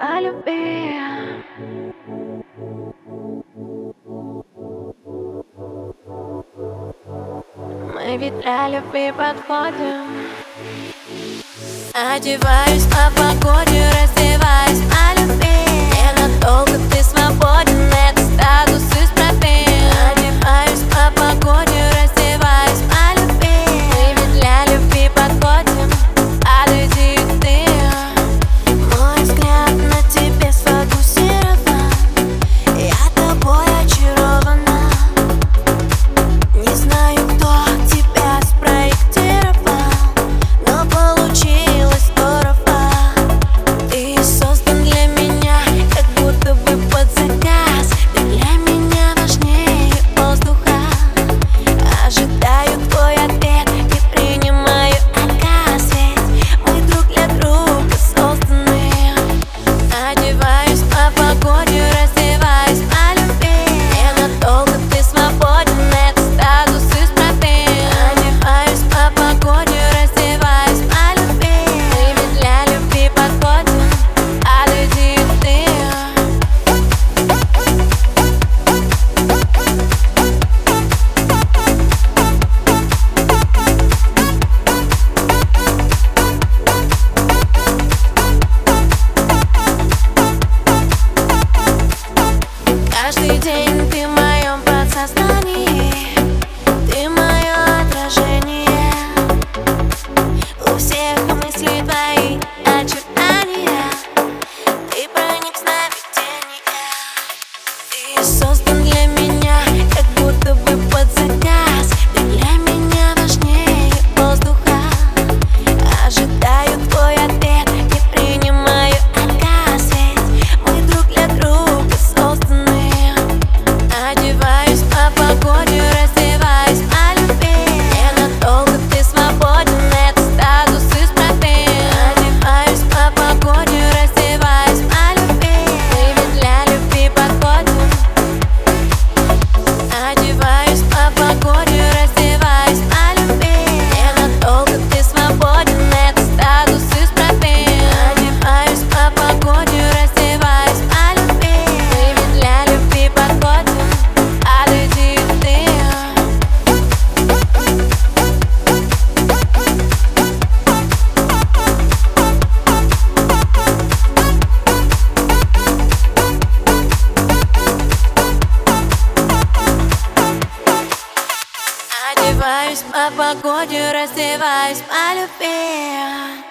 о любви. Э. Мы ведь для любви подходим Одеваюсь по погоде Одеваюсь по погоде, раздеваюсь по любви.